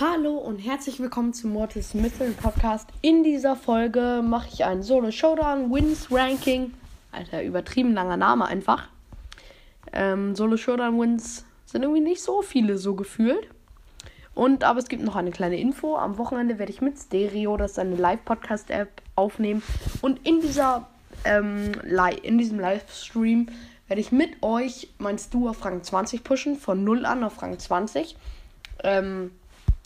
Hallo und herzlich willkommen zum Mortis Mystery Podcast. In dieser Folge mache ich einen Solo Showdown Wins Ranking. Alter, übertrieben langer Name einfach. Ähm, Solo Showdown Wins sind irgendwie nicht so viele so gefühlt. Und aber es gibt noch eine kleine Info. Am Wochenende werde ich mit Stereo, das ist eine Live-Podcast-App, aufnehmen. Und in dieser ähm, in diesem Livestream werde ich mit euch mein Stu auf Rang 20 pushen, von 0 an auf Rang 20. Ähm,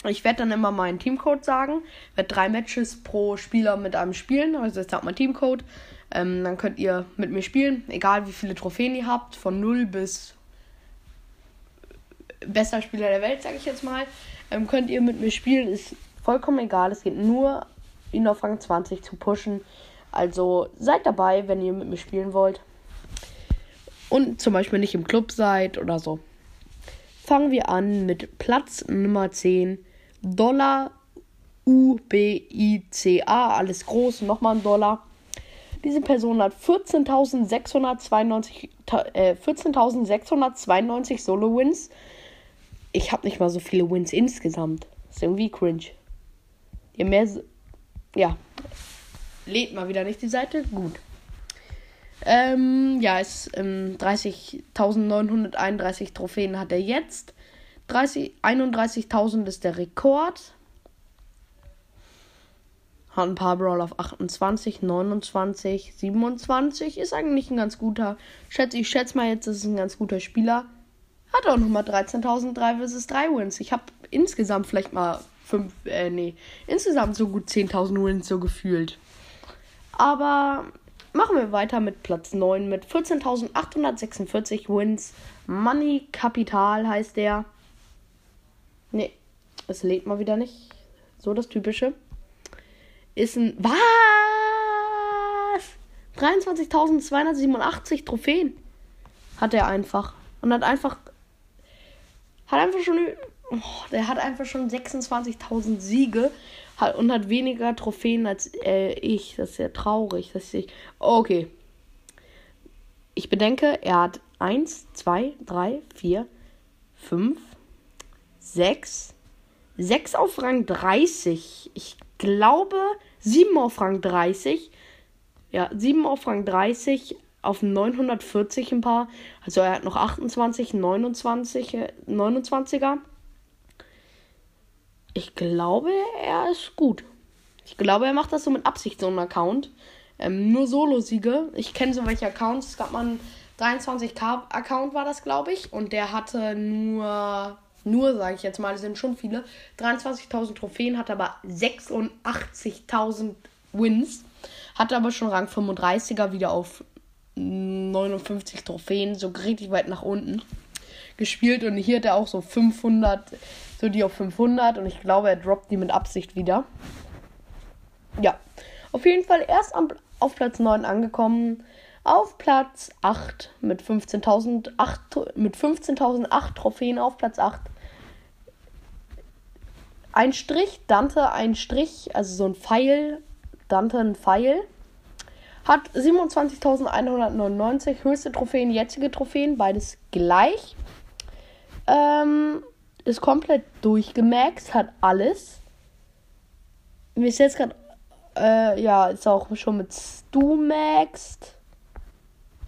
ich werde dann immer meinen Teamcode sagen. Werde drei Matches pro Spieler mit einem spielen. Also ich sage mein Teamcode. Ähm, dann könnt ihr mit mir spielen, egal wie viele Trophäen ihr habt, von 0 bis bester Spieler der Welt, sage ich jetzt mal. Ähm, könnt ihr mit mir spielen, ist vollkommen egal. Es geht nur, ihn auf Rang 20 zu pushen. Also seid dabei, wenn ihr mit mir spielen wollt. Und zum Beispiel nicht im Club seid oder so. Fangen wir an mit Platz Nummer 10. Dollar U-B-I-C-A. Alles groß. Nochmal ein Dollar. Diese Person hat 14.692 äh, 14 Solo-Wins. Ich habe nicht mal so viele Wins insgesamt. ist irgendwie cringe. Je mehr. Ja, lädt mal wieder nicht die Seite. Gut. Ähm, ja, es ähm, 30.931 Trophäen hat er jetzt. 31.000 ist der Rekord. Hat ein paar Brawl auf 28, 29, 27. Ist eigentlich ein ganz guter. Schätze, ich schätze mal jetzt, ist ein ganz guter Spieler. Hat auch nochmal 13.003 vs 3 Wins. Ich habe insgesamt vielleicht mal 5, äh, nee, insgesamt so gut 10.000 Wins so gefühlt. Aber machen wir weiter mit Platz 9 mit 14.846 Wins. Money Kapital heißt der. Ne, es lädt mal wieder nicht. So das typische. Ist ein. Was? 23.287 Trophäen hat er einfach. Und hat einfach. Hat einfach schon. Oh, der hat einfach schon 26.000 Siege hat, und hat weniger Trophäen als äh, ich. Das ist ja traurig. Das ist okay. Ich bedenke, er hat 1, 2, 3, 4, 5, 6, 6 auf Rang 30. Ich glaube 7 auf Rang 30. Ja, 7 auf Rang 30 auf 940 ein paar. Also er hat noch 28, 29, 29er. Ich glaube, er ist gut. Ich glaube, er macht das so mit Absicht, so ein Account. Ähm, nur Solo-Siege. Ich kenne so welche Accounts. Es gab mal einen 23k-Account, war das, glaube ich. Und der hatte nur, nur sage ich jetzt mal, es sind schon viele, 23.000 Trophäen, hat aber 86.000 Wins. Hatte aber schon Rang 35er wieder auf 59 Trophäen, so richtig weit nach unten gespielt. Und hier hat er auch so 500 so die auf 500 und ich glaube, er droppt die mit Absicht wieder. Ja, auf jeden Fall erst am, auf Platz 9 angekommen. Auf Platz 8 mit 15.008 mit 15.008 Trophäen auf Platz 8. Ein Strich, Dante ein Strich, also so ein Pfeil, Dante ein Pfeil. Hat 27.199 höchste Trophäen, jetzige Trophäen, beides gleich. Ähm, ist komplett durchgemaxt, hat alles. Mir ist jetzt gerade, äh, ja, ist auch schon mit Stu maxed.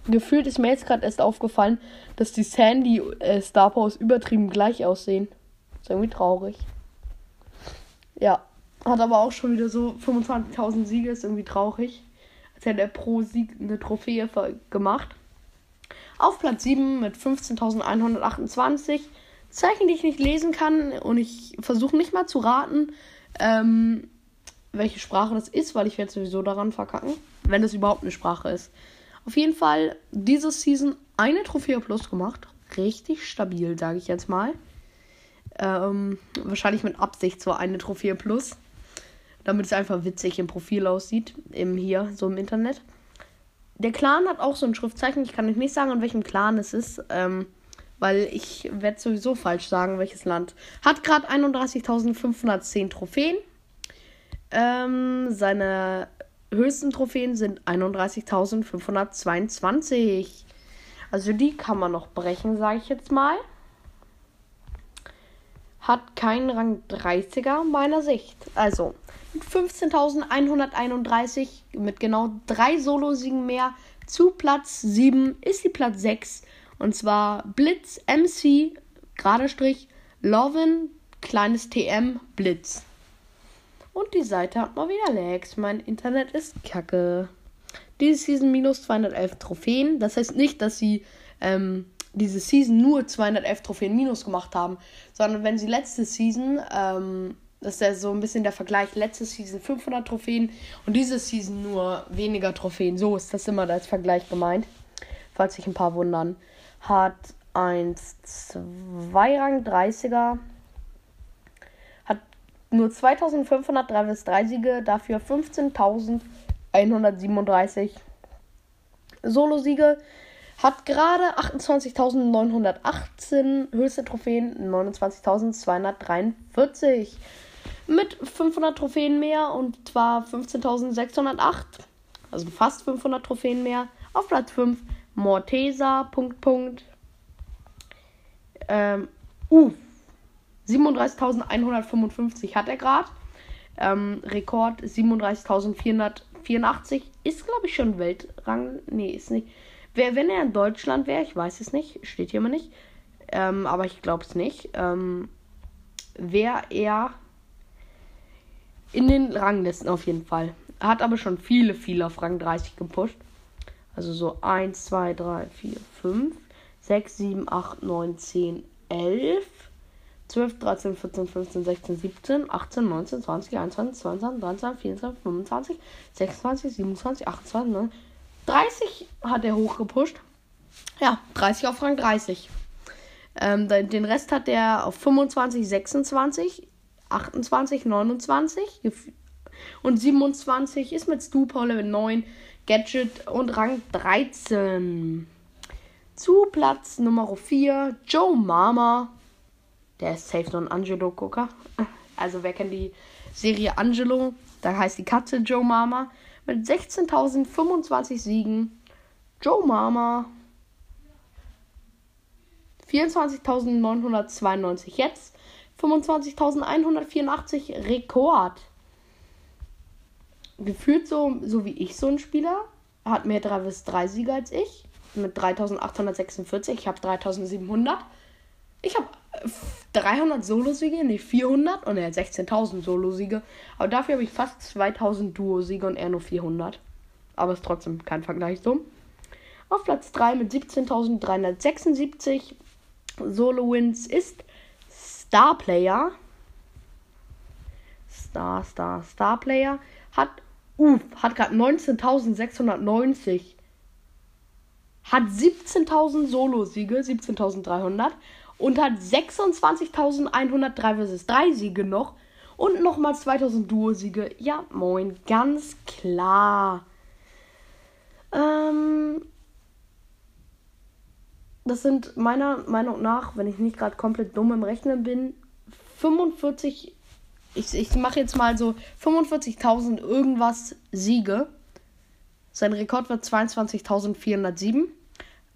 Gefühlt ist mir jetzt gerade erst aufgefallen, dass die Sandy äh, Star Powers übertrieben gleich aussehen. Ist irgendwie traurig. Ja, hat aber auch schon wieder so 25.000 Siege, ist irgendwie traurig. Hätte er pro Sieg eine Trophäe gemacht. Auf Platz 7 mit 15.128 Zeichen, die ich nicht lesen kann. Und ich versuche nicht mal zu raten, ähm, welche Sprache das ist, weil ich werde sowieso daran verkacken, wenn es überhaupt eine Sprache ist. Auf jeden Fall diese Season eine Trophäe plus gemacht. Richtig stabil, sage ich jetzt mal. Ähm, wahrscheinlich mit Absicht so eine Trophäe plus. Damit es einfach witzig im Profil aussieht. Im hier, so im Internet. Der Clan hat auch so ein Schriftzeichen. Ich kann euch nicht sagen, an welchem Clan es ist. Ähm, weil ich werde sowieso falsch sagen, welches Land. Hat gerade 31.510 Trophäen. Ähm, seine höchsten Trophäen sind 31.522. Also die kann man noch brechen, sage ich jetzt mal. Hat keinen Rang 30er meiner Sicht. Also mit 15.131 mit genau drei Solo-Siegen mehr zu Platz 7 ist die Platz 6. Und zwar Blitz MC, gerade Strich, Lovin, kleines TM, Blitz. Und die Seite hat mal wieder Lags. Mein Internet ist kacke. Diese Season minus 211 Trophäen. Das heißt nicht, dass sie ähm, diese Season nur 211 Trophäen minus gemacht haben, sondern wenn sie letzte Season, ähm, das ist ja so ein bisschen der Vergleich, letzte Season 500 Trophäen und diese Season nur weniger Trophäen. So ist das immer als Vergleich gemeint. Falls sich ein paar wundern. Hat 1, 2 Rang 30er nur 2500 3 vs 3 Siege, dafür 15.137 Solo-Siege. Hat gerade 28.918 höchste Trophäen, 29.243. Mit 500 Trophäen mehr und zwar 15.608. Also fast 500 Trophäen mehr. Auf Platz 5 Mortesa, Punkt, Punkt. Ähm, uh, 37.155 hat er gerade. Ähm, Rekord 37.484 ist, glaube ich, schon Weltrang. Nee, ist nicht. Wenn er in Deutschland wäre, ich weiß es nicht, steht hier immer nicht. Ähm, aber ich glaube es nicht. Ähm, wäre er in den Ranglisten auf jeden Fall. Hat aber schon viele, viele auf Rang 30 gepusht. Also so 1, 2, 3, 4, 5, 6, 7, 8, 9, 10, 11. 12, 13, 14, 15, 16, 17, 18, 19, 20, 21, 22, 23, 24, 25, 26, 27, 28, 29, 30 hat er hochgepusht. Ja, 30 auf Rang 30. Ähm, den Rest hat er auf 25, 26, 28, 29 und 27 ist mit Stu Paul Level 9, Gadget und Rang 13. Zu Platz Nummer 4 Joe Mama der ist safe so ein Angelo-Gucker. Also wer kennt die Serie Angelo? Da heißt die Katze Joe Mama. Mit 16.025 Siegen. Joe Mama. 24.992 jetzt. 25.184 Rekord. Gefühlt so, so wie ich so ein Spieler. Hat mehr 3 bis 3 Siege als ich. Mit 3.846. Ich habe 3.700. Ich habe 300 Solo-Siege, nee, 400 und er hat 16.000 Solo-Siege. Aber dafür habe ich fast 2000 Duo-Siege und er nur 400. Aber ist trotzdem kein Vergleich so. Auf Platz 3 mit 17.376 Solo-Wins ist Star Player. Star, Star, Star Player. Hat, uff, hat gerade 19.690. Hat 17.000 Solo-Siege, 17.300 und hat 26.103 vs 3 Siege noch und nochmal 2000 Duo-Siege. Ja, moin, ganz klar. Ähm, das sind meiner Meinung nach, wenn ich nicht gerade komplett dumm im Rechnen bin, 45. Ich, ich mache jetzt mal so 45.000 irgendwas Siege. Sein Rekord wird 22.407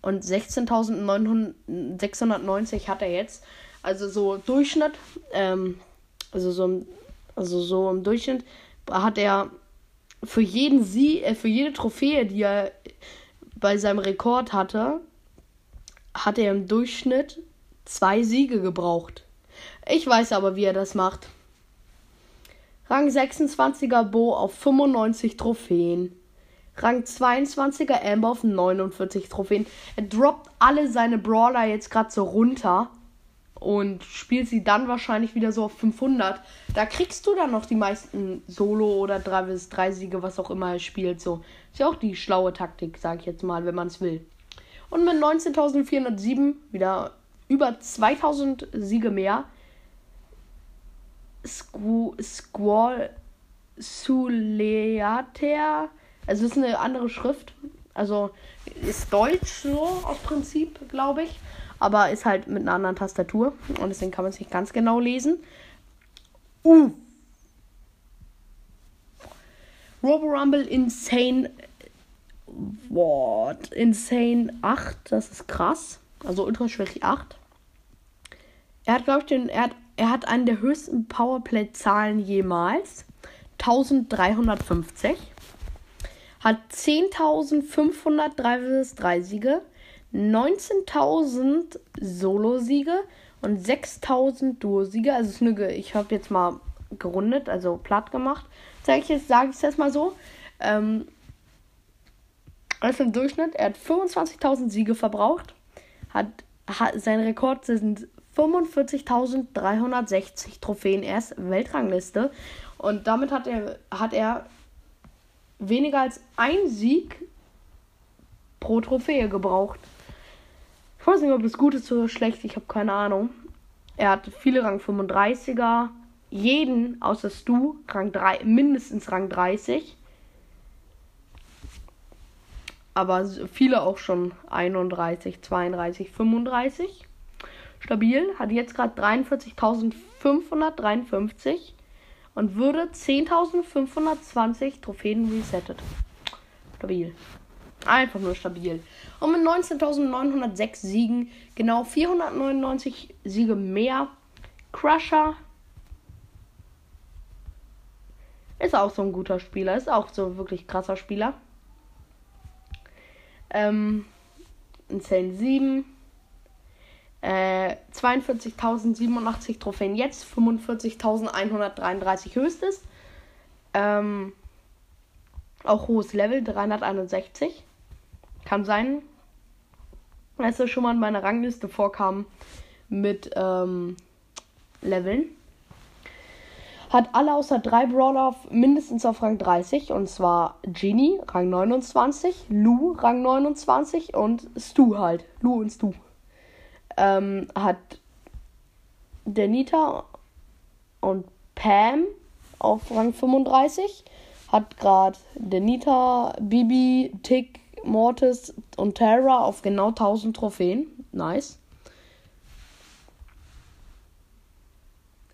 und 16.690 hat er jetzt. Also so Durchschnitt, ähm, also so, also so im Durchschnitt hat er für jeden Sie äh, für jede Trophäe, die er bei seinem Rekord hatte, hat er im Durchschnitt zwei Siege gebraucht. Ich weiß aber, wie er das macht. Rang 26er Bo auf 95 Trophäen. Rang 22er Amber auf 49 Trophäen. Er droppt alle seine Brawler jetzt gerade so runter und spielt sie dann wahrscheinlich wieder so auf 500. Da kriegst du dann noch die meisten Solo- oder 3 bis 3 Siege, was auch immer er spielt. So ist ja auch die schlaue Taktik, sag ich jetzt mal, wenn man es will. Und mit 19.407 wieder über 2000 Siege mehr. Squ Squall Suleater also es ist eine andere Schrift. Also ist Deutsch so aus Prinzip, glaube ich. aber ist halt mit einer anderen Tastatur und deswegen kann man es nicht ganz genau lesen. Uh. Robo Rumble Insane. What? Insane 8, das ist krass. Also ultra schwierig 8. Er hat, glaube ich, den, er hat, er hat einen der höchsten Powerplay-Zahlen jemals. 1350. Hat 10.503 3 Siege, 19.000 Solo-Siege und 6.000 Duo-Siege. Also, ist eine, ich habe jetzt mal gerundet, also platt gemacht. Sage ich jetzt, sage ich es jetzt mal so. Ähm, also im Durchschnitt, er hat 25.000 Siege verbraucht. Hat, hat, sein Rekord sind 45.360 Trophäen. Er ist Weltrangliste. Und damit hat er, hat er weniger als ein Sieg pro Trophäe gebraucht. Ich weiß nicht, ob das gut ist oder schlecht. Ich habe keine Ahnung. Er hat viele Rang 35er. Jeden außer Stu Rang 3, mindestens Rang 30. Aber viele auch schon 31, 32, 35 stabil, hat jetzt gerade 43.553 und würde 10.520 Trophäen resettet. Stabil. Einfach nur stabil. Und mit 19.906 Siegen, genau 499 Siege mehr. Crusher ist auch so ein guter Spieler, ist auch so ein wirklich krasser Spieler. Ähm, Insane 7, äh, 42.087 Trophäen jetzt, 45.133 höchstes. Ähm, auch hohes Level, 361. Kann sein, dass er schon mal in meiner Rangliste vorkam mit ähm, Leveln. Hat alle außer drei Brawler mindestens auf Rang 30. Und zwar Genie, Rang 29, Lou, Rang 29 und Stu halt. Lou und Stu ähm, hat Denita und Pam auf Rang 35. Hat gerade Denita, Bibi, Tick, Mortis und Terra auf genau 1000 Trophäen. Nice.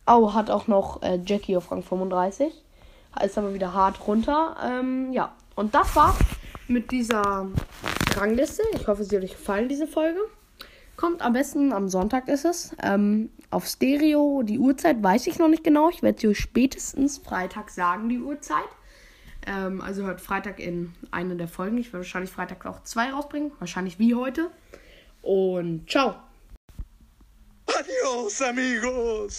Oh, hat auch noch äh, Jackie auf Rang 35. Ist aber wieder hart runter. Ähm, ja, und das war's mit dieser Rangliste. Ich hoffe, sie hat euch gefallen, diese Folge. Kommt am besten am Sonntag ist es. Ähm, auf Stereo, die Uhrzeit weiß ich noch nicht genau. Ich werde sie euch spätestens Freitag sagen, die Uhrzeit. Ähm, also hört Freitag in eine der Folgen. Ich werde wahrscheinlich Freitag auch zwei rausbringen. Wahrscheinlich wie heute. Und ciao. Adios, amigos.